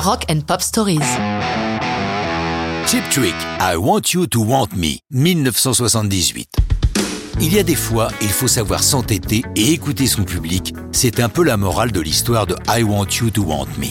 Rock and Pop Stories. Chip Trick, I Want You to Want Me, 1978. Il y a des fois, il faut savoir s'entêter et écouter son public. C'est un peu la morale de l'histoire de I Want You to Want Me.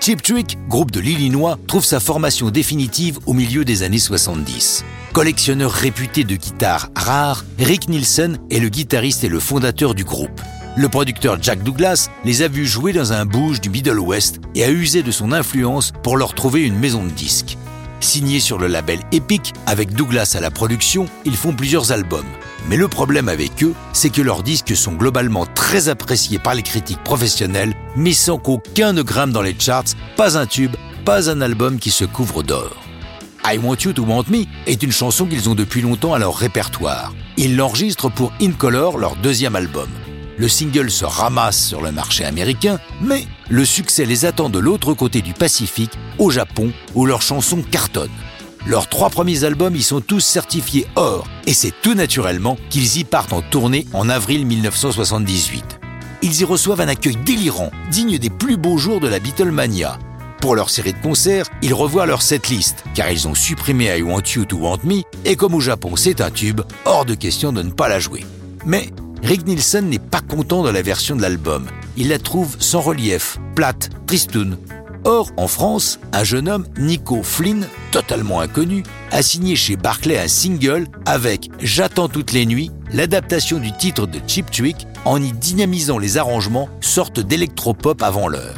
Chip Trick, groupe de l'Illinois, trouve sa formation définitive au milieu des années 70. Collectionneur réputé de guitares rares, Rick Nielsen est le guitariste et le fondateur du groupe. Le producteur Jack Douglas les a vus jouer dans un bouge du Middle West et a usé de son influence pour leur trouver une maison de disques. Signés sur le label Epic, avec Douglas à la production, ils font plusieurs albums. Mais le problème avec eux, c'est que leurs disques sont globalement très appréciés par les critiques professionnelles, mais sans qu'aucun ne grimpe dans les charts, pas un tube, pas un album qui se couvre d'or. I Want You to Want Me est une chanson qu'ils ont depuis longtemps à leur répertoire. Ils l'enregistrent pour In Color, leur deuxième album. Le single se ramasse sur le marché américain, mais le succès les attend de l'autre côté du Pacifique, au Japon, où leurs chansons cartonnent. Leurs trois premiers albums y sont tous certifiés or, et c'est tout naturellement qu'ils y partent en tournée en avril 1978. Ils y reçoivent un accueil délirant, digne des plus beaux jours de la Beatlemania. Pour leur série de concerts, ils revoient leur setlist, car ils ont supprimé I Want You to Want Me, et comme au Japon c'est un tube, hors de question de ne pas la jouer. Mais Rick Nielsen n'est pas content de la version de l'album. Il la trouve sans relief, plate, tristoun. Or, en France, un jeune homme, Nico Flynn, totalement inconnu, a signé chez Barclay un single avec J'attends toutes les nuits, l'adaptation du titre de Chip Trick, en y dynamisant les arrangements, sorte d'électropop avant l'heure.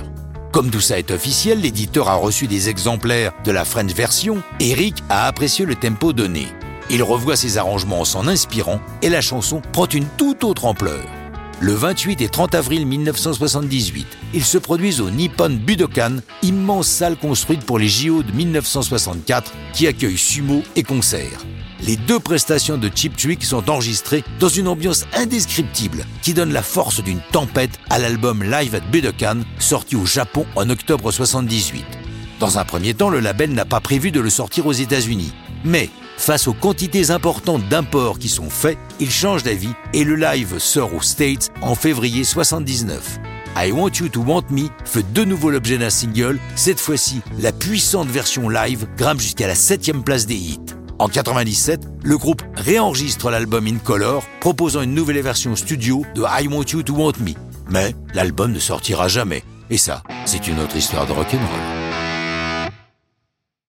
Comme tout ça est officiel, l'éditeur a reçu des exemplaires de la French version et Rick a apprécié le tempo donné. Il revoit ses arrangements en s'en inspirant et la chanson prend une toute autre ampleur. Le 28 et 30 avril 1978, ils se produisent au Nippon Budokan, immense salle construite pour les JO de 1964 qui accueille sumo et concerts. Les deux prestations de Chip Trick sont enregistrées dans une ambiance indescriptible qui donne la force d'une tempête à l'album Live at Budokan sorti au Japon en octobre 78. Dans un premier temps, le label n'a pas prévu de le sortir aux États-Unis. Mais face aux quantités importantes d'imports qui sont faits, il change d'avis et le live sort aux States en février 79. I Want You to Want Me fait de nouveau l'objet d'un single. Cette fois-ci, la puissante version live grimpe jusqu'à la 7 place des hits. En 97, le groupe réenregistre l'album In Color, proposant une nouvelle version studio de I Want You to Want Me. Mais l'album ne sortira jamais. Et ça, c'est une autre histoire de rock'n'roll.